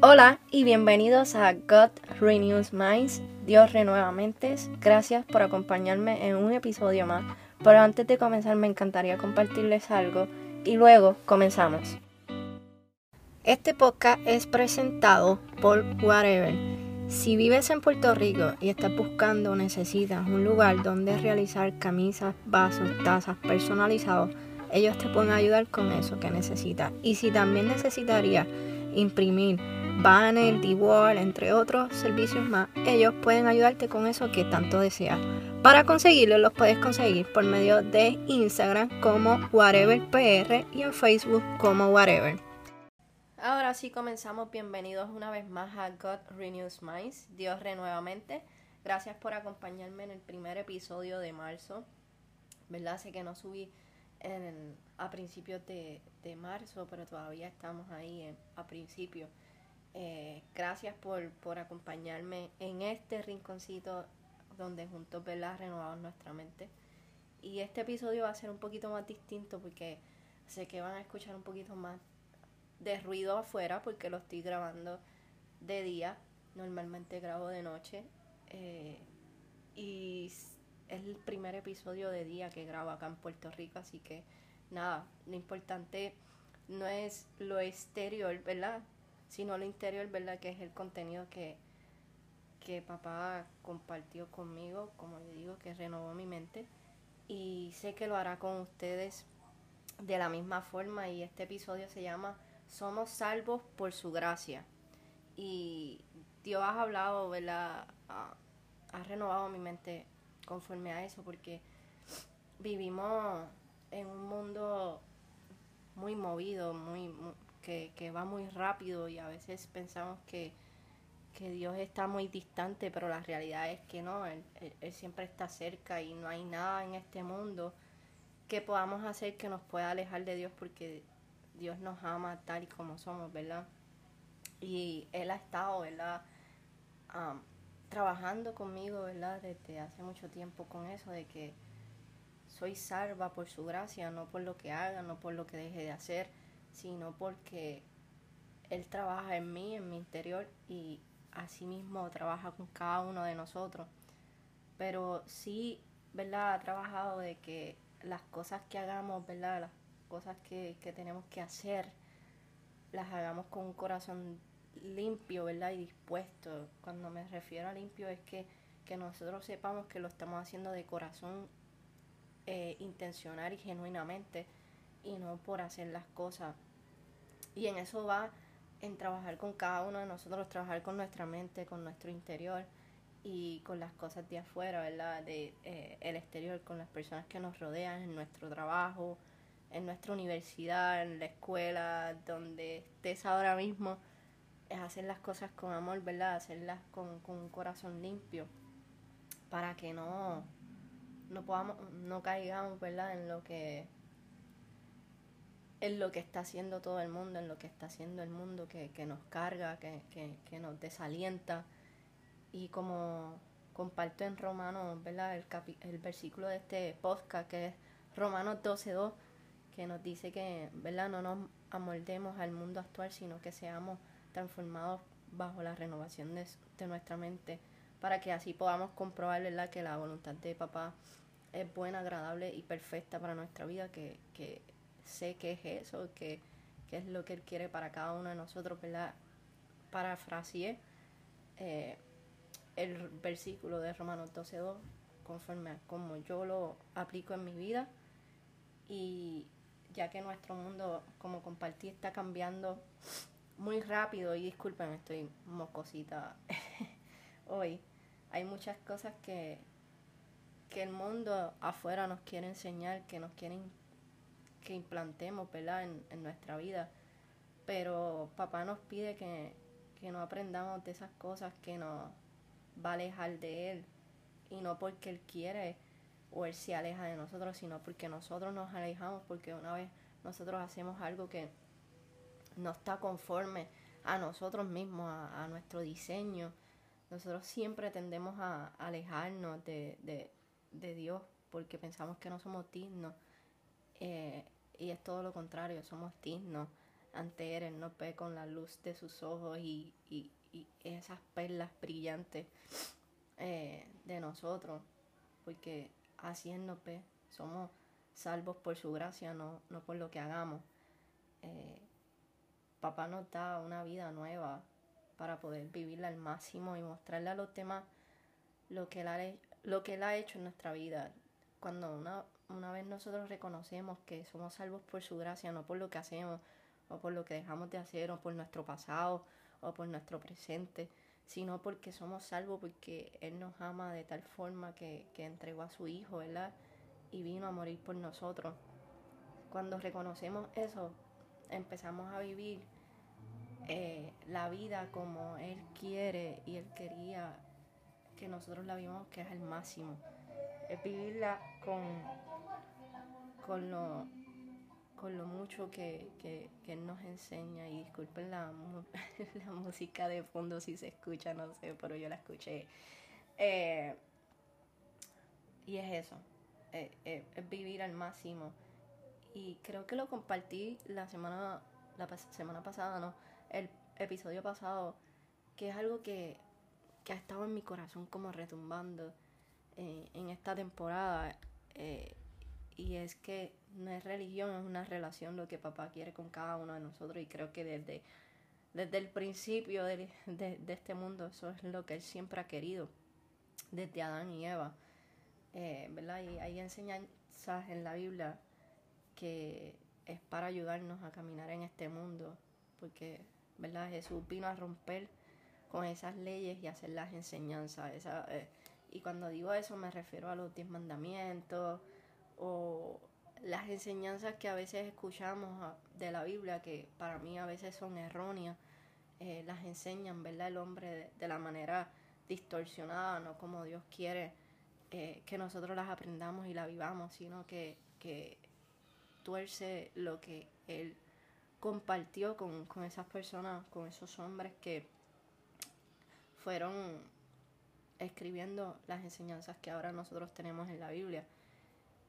Hola y bienvenidos a God Renews Minds, Dios renueva mentes. Gracias por acompañarme en un episodio más. Pero antes de comenzar me encantaría compartirles algo y luego comenzamos. Este podcast es presentado por Whatever. Si vives en Puerto Rico y estás buscando o necesitas un lugar donde realizar camisas, vasos, tazas personalizados, ellos te pueden ayudar con eso que necesitas. Y si también necesitarías imprimir banner, D-Wall, entre otros servicios más, ellos pueden ayudarte con eso que tanto deseas. Para conseguirlo los puedes conseguir por medio de Instagram como WhateverPR y en Facebook como Whatever. Ahora sí comenzamos, bienvenidos una vez más a God Renews Minds, Dios renuevamente. Gracias por acompañarme en el primer episodio de marzo. ¿Verdad? Sé que no subí a principios de, marzo, pero todavía estamos ahí a principios. Eh, gracias por, por acompañarme en este rinconcito donde juntos ¿verdad? renovamos nuestra mente. Y este episodio va a ser un poquito más distinto porque sé que van a escuchar un poquito más de ruido afuera porque lo estoy grabando de día. Normalmente grabo de noche. Eh, y es el primer episodio de día que grabo acá en Puerto Rico, así que nada, lo importante no es lo exterior, ¿verdad? sino lo interior, ¿verdad? Que es el contenido que, que papá compartió conmigo, como le digo, que renovó mi mente. Y sé que lo hará con ustedes de la misma forma. Y este episodio se llama Somos salvos por su gracia. Y Dios ha hablado, ¿verdad? Ha, ha renovado mi mente conforme a eso, porque vivimos en un mundo muy movido, muy, que, va muy rápido y a veces pensamos que, Dios está muy distante, pero la realidad es que no, él, siempre está cerca y no hay nada en este mundo que podamos hacer que nos pueda alejar de Dios porque Dios nos ama tal y como somos, ¿verdad? Y Él ha estado, ¿verdad? Trabajando conmigo, ¿verdad? Desde hace mucho tiempo con eso de que soy salva por su gracia, no por lo que haga, no por lo que deje de hacer sino porque Él trabaja en mí, en mi interior y asimismo trabaja con cada uno de nosotros. Pero sí, ¿verdad? Ha trabajado de que las cosas que hagamos, ¿verdad? Las cosas que, que tenemos que hacer, las hagamos con un corazón limpio, ¿verdad? Y dispuesto. Cuando me refiero a limpio es que, que nosotros sepamos que lo estamos haciendo de corazón eh, intencional y genuinamente y no por hacer las cosas y en eso va en trabajar con cada uno de nosotros, trabajar con nuestra mente, con nuestro interior y con las cosas de afuera, ¿verdad? De eh, el exterior, con las personas que nos rodean, en nuestro trabajo, en nuestra universidad, en la escuela, donde estés ahora mismo, hacer las cosas con amor, ¿verdad? Hacerlas con, con un corazón limpio para que no, no podamos, no caigamos, ¿verdad? En lo que en lo que está haciendo todo el mundo, en lo que está haciendo el mundo que, nos carga, que, que, nos desalienta. Y como comparto en Romanos, ¿verdad? El, el versículo de este podcast que es Romanos 12.2, que nos dice que, ¿verdad? No nos amoldemos al mundo actual, sino que seamos transformados bajo la renovación de, de nuestra mente, para que así podamos comprobar, ¿verdad? Que la voluntad de papá es buena, agradable y perfecta para nuestra vida, que, que sé qué es eso, qué, es lo que Él quiere para cada uno de nosotros, ¿verdad? Parafraseé eh, el versículo de Romanos 12.2 conforme a como yo lo aplico en mi vida y ya que nuestro mundo, como compartí, está cambiando muy rápido y disculpen, estoy mocosita hoy. Hay muchas cosas que, que el mundo afuera nos quiere enseñar, que nos quieren que implantemos, ¿verdad? En, nuestra vida. Pero papá nos pide que, no aprendamos de esas cosas que nos va a alejar de Él. Y no porque Él quiere o Él se aleja de nosotros, sino porque nosotros nos alejamos, porque una vez nosotros hacemos algo que no está conforme a nosotros mismos, a, nuestro diseño, nosotros siempre tendemos a, alejarnos de, Dios porque pensamos que no somos dignos. Eh, y es todo lo contrario, somos dignos ante Él, Él nos ve con la luz de sus ojos y, y, y esas perlas brillantes eh, de nosotros, porque así Él ve, somos salvos por su gracia, no, no por lo que hagamos. Eh, papá nos da una vida nueva para poder vivirla al máximo y mostrarle a los demás lo que Él ha, lo que él ha hecho en nuestra vida. Cuando una, una vez nosotros reconocemos que somos salvos por su gracia, no por lo que hacemos, o por lo que dejamos de hacer, o por nuestro pasado, o por nuestro presente, sino porque somos salvos porque Él nos ama de tal forma que, que entregó a su Hijo, ¿verdad? Y vino a morir por nosotros. Cuando reconocemos eso, empezamos a vivir eh, la vida como Él quiere y Él quería que nosotros la vivamos, que es el máximo. Es vivirla con, con, lo, con lo mucho que, que, Él nos enseña. Y disculpen la, la, música de fondo si se escucha, no sé, pero yo la escuché. Eh, y es eso, eh, es vivir al máximo y creo que lo compartí la semana, la semana pasada, ¿no? El episodio pasado, que es algo que, que ha estado en mi corazón como retumbando eh, en esta temporada. Eh, y es que no es religión, es una relación lo que papá quiere con cada uno de nosotros. Y creo que desde, desde el principio de, este mundo eso es lo que él siempre ha querido, desde Adán y Eva. Eh, ¿verdad? Y hay enseñanzas en la Biblia que es para ayudarnos a caminar en este mundo, porque ¿verdad? Jesús vino a romper con esas leyes y hacer las enseñanzas. Esa, eh, y cuando digo eso me refiero a los diez mandamientos o las enseñanzas que a veces escuchamos de la Biblia, que para mí a veces son erróneas, eh, las enseñan, ¿verdad? El hombre de, la manera distorsionada, no como Dios quiere eh, que nosotros las aprendamos y la vivamos, sino que, que lo que él compartió con, esas personas, con esos hombres que fueron escribiendo las enseñanzas que ahora nosotros tenemos en la Biblia.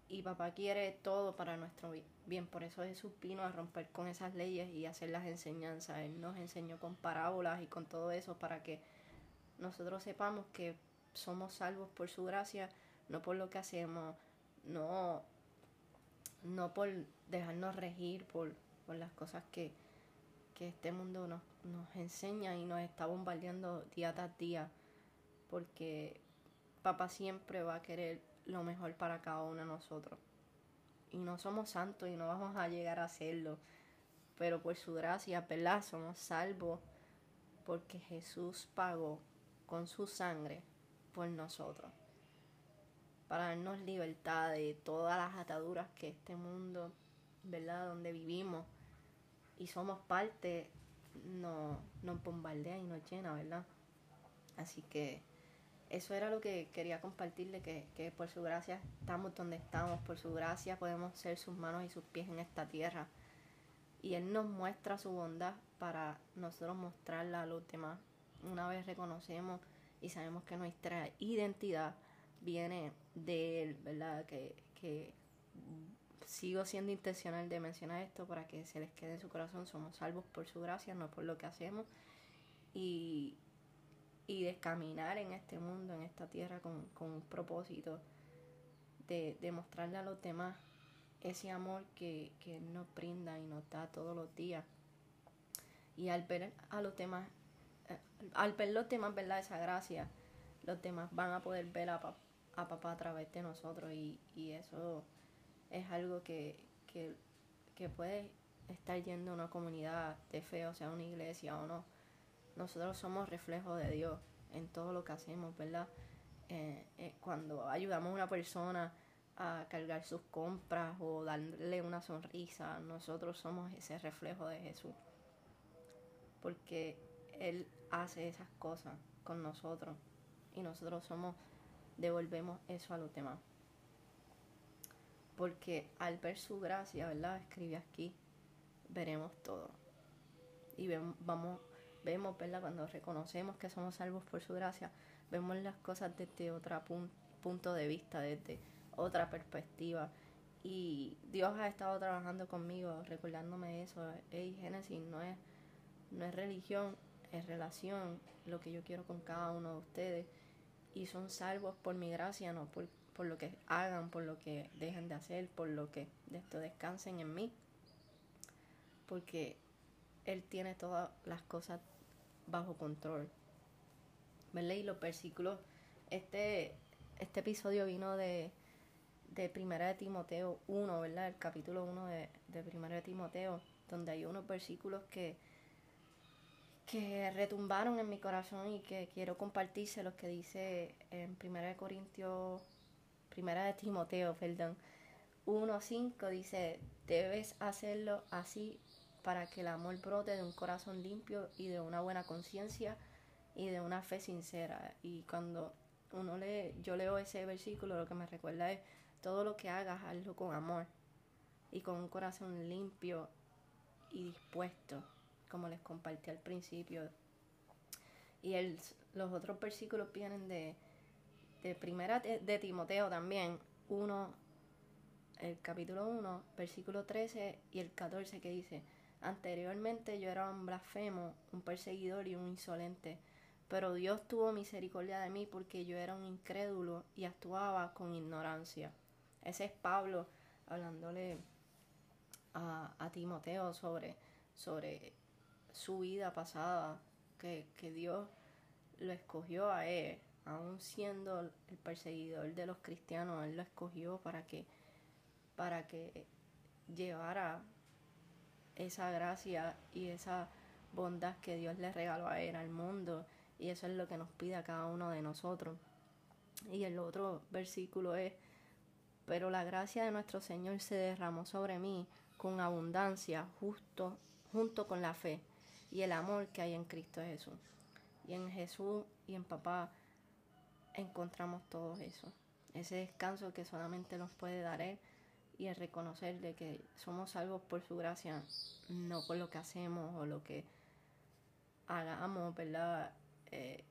Y papá quiere todo para nuestro bien. Por eso Jesús vino a romper con esas leyes y hacer las enseñanzas. Él nos enseñó con parábolas y con todo eso para que nosotros sepamos que somos salvos por su gracia, no por lo que hacemos, no no por dejarnos regir por, las cosas que, este mundo nos, nos enseña y nos está bombardeando día tras día, porque papá siempre va a querer lo mejor para cada uno de nosotros. Y no somos santos y no vamos a llegar a hacerlo, pero por su gracia, ¿verdad? Somos salvos porque Jesús pagó con su sangre por nosotros para darnos libertad de todas las ataduras que este mundo, ¿verdad?, donde vivimos y somos parte, nos, nos bombardea y nos llena, ¿verdad? Así que eso era lo que quería compartirle, que, que por su gracia estamos donde estamos, por su gracia podemos ser sus manos y sus pies en esta tierra. Y Él nos muestra su bondad para nosotros mostrarla a los demás. Una vez reconocemos y sabemos que nuestra identidad viene de él, ¿verdad? Que, que sigo siendo intencional de mencionar esto para que se les quede en su corazón. Somos salvos por su gracia, no por lo que hacemos. Y, y de caminar en este mundo, en esta tierra, con, con un propósito de, de, mostrarle a los demás ese amor que, que nos brinda y nos da todos los días. Y al ver a los demás, eh, al ver los demás, ¿verdad? Esa gracia, los demás van a poder ver a, a papá a través de nosotros y, y eso es algo que, que, que, puede estar yendo a una comunidad de fe, o sea, una iglesia o no. Nosotros somos reflejo de Dios en todo lo que hacemos, ¿verdad? Eh, eh, cuando ayudamos a una persona a cargar sus compras o darle una sonrisa, nosotros somos ese reflejo de Jesús. Porque Él hace esas cosas con nosotros y nosotros somos devolvemos eso a los demás. Porque al ver su gracia, ¿verdad? Escribe aquí, veremos todo. Y vemos, vamos, vemos, ¿verdad? Cuando reconocemos que somos salvos por su gracia, vemos las cosas desde otro punto de vista, desde otra perspectiva. Y Dios ha estado trabajando conmigo, recordándome eso. Hey, Génesis no es, no es religión, es relación, lo que yo quiero con cada uno de ustedes. Y son salvos por mi gracia, no por, por lo que hagan, por lo que dejen de hacer, por lo que de esto descansen en mí. Porque Él tiene todas las cosas bajo control. ¿Verdad? Y los versículos, este, este episodio vino de, de Primera de Timoteo 1, ¿verdad? El capítulo 1 de, de Primera de Timoteo, donde hay unos versículos que, que retumbaron en mi corazón y que quiero compartirse los que dice en Primera de Corintios, Primera de Timoteo, perdón, 1.5 dice, debes hacerlo así para que el amor brote de un corazón limpio y de una buena conciencia y de una fe sincera. Y cuando uno lee, yo leo ese versículo, lo que me recuerda es todo lo que hagas, hazlo con amor y con un corazón limpio y dispuesto, como les compartí al principio. Y el, los otros versículos vienen de, de primera de, Timoteo también, uno, el capítulo 1, versículo 13 y el 14 que dice, anteriormente yo era un blasfemo, un perseguidor y un insolente pero Dios tuvo misericordia de mí porque yo era un incrédulo y actuaba con ignorancia. Ese es Pablo hablándole a, Timoteo sobre, sobre su vida pasada, que, que Dios lo escogió a él, aún siendo el perseguidor de los cristianos, él lo escogió para que, para que llevara esa gracia y esa bondad que Dios le regaló a él al mundo y eso es lo que nos pide a cada uno de nosotros. Y el otro versículo es, pero la gracia de nuestro Señor se derramó sobre mí con abundancia, justo, junto con la fe y el amor que hay en Cristo Jesús. Y en Jesús y en Papá encontramos todo eso. Ese descanso que solamente nos puede dar Él y el reconocer de que somos salvos por su gracia, no por lo que hacemos o lo que hagamos, ¿verdad? Eh,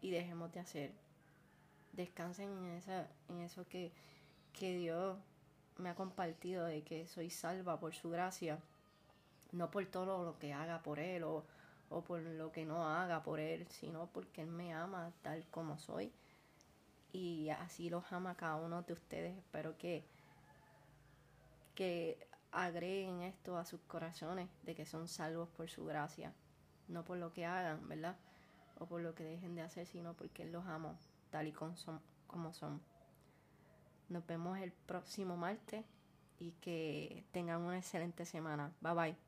y dejemos de hacer. Descansen en, esa, en eso que, que Dios me ha compartido de que soy salva por su gracia, no por todo lo que haga por Él o, o por lo que no haga por Él, sino porque Él me ama tal como soy. Y así los ama cada uno de ustedes. Espero que, que agreguen esto a sus corazones, de que son salvos por su gracia, no por lo que hagan, ¿verdad? o por lo que dejen de hacer, sino porque los amo tal y. Como son. Nos vemos el próximo martes y que tengan una excelente semana. Bye bye.